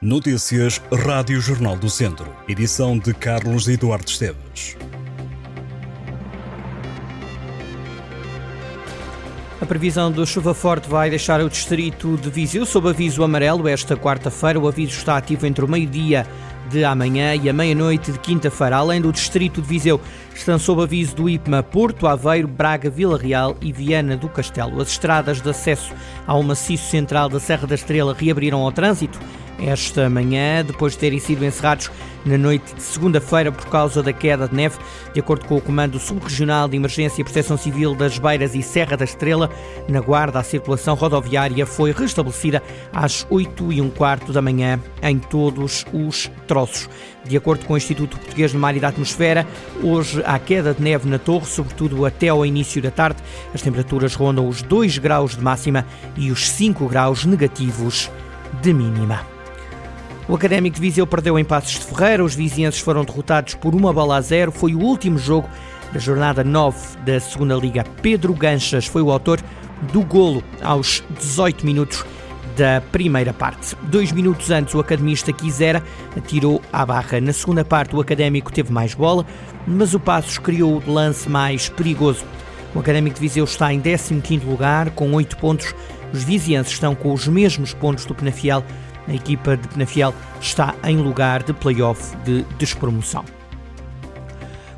Notícias Rádio Jornal do Centro. Edição de Carlos Eduardo Esteves. A previsão de chuva forte vai deixar o distrito de Viseu sob aviso amarelo esta quarta-feira. O aviso está ativo entre o meio-dia de amanhã e a meia-noite de quinta-feira. Além do distrito de Viseu, estão sob aviso do IPMA Porto, Aveiro, Braga, Vila Real e Viana do Castelo. As estradas de acesso ao maciço central da Serra da Estrela reabriram ao trânsito esta manhã, depois de terem sido encerrados na noite de segunda-feira por causa da queda de neve. De acordo com o Comando Subregional de Emergência e Proteção Civil das Beiras e Serra da Estrela, na Guarda, a circulação rodoviária foi restabelecida às 8 e um quarto da manhã em todos os troços. De acordo com o Instituto Português do Mar e da Atmosfera, hoje há queda de neve na torre, sobretudo até ao início da tarde. As temperaturas rondam os 2 graus de máxima e os 5 graus negativos de mínima. O Académico de Viseu perdeu em Passos de Ferreira, os vizinhenses foram derrotados por uma bola a zero, foi o último jogo da jornada 9 da Segunda Liga. Pedro Ganchas foi o autor do golo aos 18 minutos da primeira parte. Dois minutos antes, o academista quisera atirou à barra. Na segunda parte, o académico teve mais bola, mas o Passos criou o lance mais perigoso. O Académico de Viseu está em 15º lugar, com 8 pontos. Os vizienses estão com os mesmos pontos do Penafiel a equipa de Penafiel está em lugar de play-off de despromoção.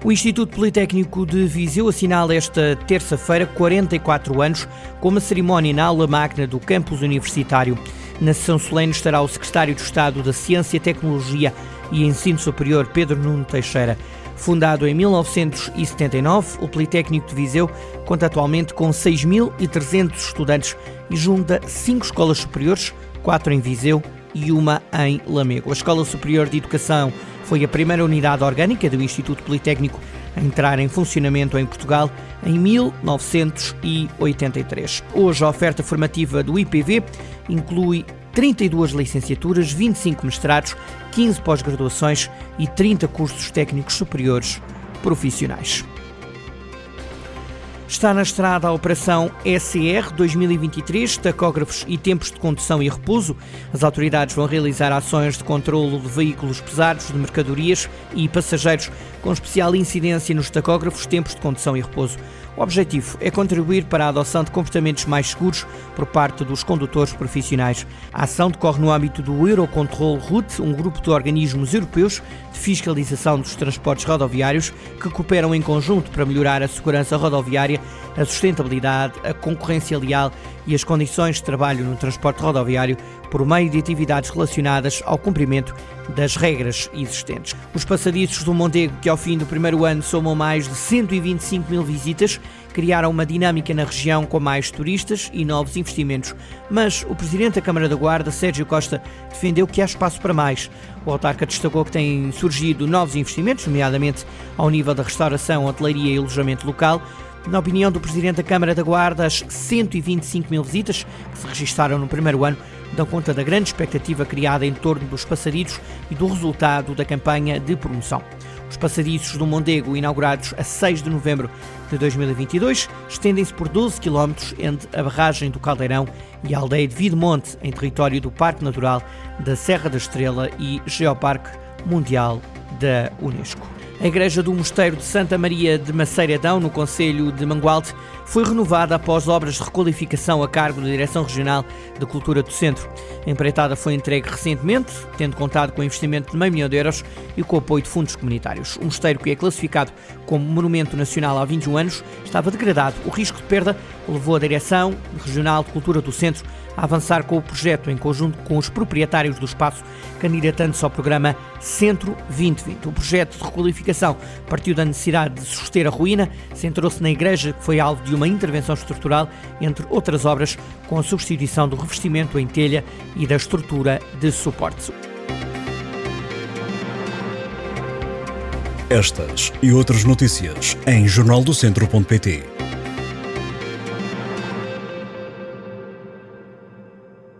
O Instituto Politécnico de Viseu assinala esta terça-feira 44 anos com uma cerimónia na aula magna do campus universitário. Na sessão solene estará o secretário de Estado da Ciência, Tecnologia e Ensino Superior, Pedro Nuno Teixeira. Fundado em 1979, o Politécnico de Viseu conta atualmente com 6.300 estudantes e junta cinco escolas superiores, quatro em Viseu e uma em Lamego. A Escola Superior de Educação foi a primeira unidade orgânica do Instituto Politécnico a entrar em funcionamento em Portugal em 1983. Hoje, a oferta formativa do IPV inclui 32 licenciaturas, 25 mestrados, 15 pós-graduações e 30 cursos técnicos superiores profissionais. Está na estrada a Operação SR 2023, tacógrafos e tempos de condução e repouso. As autoridades vão realizar ações de controlo de veículos pesados, de mercadorias e passageiros, com especial incidência nos tacógrafos, tempos de condução e repouso. O objetivo é contribuir para a adoção de comportamentos mais seguros por parte dos condutores profissionais. A ação decorre no âmbito do Eurocontrol Route, um grupo de organismos europeus de fiscalização dos transportes rodoviários que cooperam em conjunto para melhorar a segurança rodoviária, a sustentabilidade, a concorrência leal e as condições de trabalho no transporte rodoviário por meio de atividades relacionadas ao cumprimento das regras existentes. Os passadiços do Mondego, que ao fim do primeiro ano somam mais de 125 mil visitas, criaram uma dinâmica na região com mais turistas e novos investimentos. Mas o presidente da Câmara da Guarda, Sérgio Costa, defendeu que há espaço para mais. O autarca destacou que têm surgido novos investimentos, nomeadamente ao nível da restauração, hotelaria e alojamento local. Na opinião do presidente da Câmara da Guarda, as 125 mil visitas que se registaram no primeiro ano dão conta da grande expectativa criada em torno dos passadiços e do resultado da campanha de promoção. Os passadiços do Mondego, inaugurados a 6 de novembro de 2022, estendem-se por 12 km entre a barragem do Caldeirão e a aldeia de Videmonte, em território do Parque Natural da Serra da Estrela e Geoparque Mundial da Unesco. A Igreja do Mosteiro de Santa Maria de Maceiradão, no Conselho de Mangualde, foi renovada após obras de requalificação a cargo da Direção Regional de Cultura do Centro. A empreitada foi entregue recentemente, tendo contado com investimento de meio milhão de euros e com o apoio de fundos comunitários. O mosteiro, que é classificado como Monumento Nacional há 21 anos, estava degradado. O risco de perda levou a Direção Regional de Cultura do Centro a avançar com o projeto em conjunto com os proprietários do espaço, candidatando-se ao programa Centro 2020. O projeto de requalificação partiu da necessidade de suster a ruína, centrou-se na igreja, que foi alvo de uma intervenção estrutural, entre outras obras, com a substituição do revestimento em telha e da estrutura de suporte. Estas e outras notícias em jornaldocentro.pt.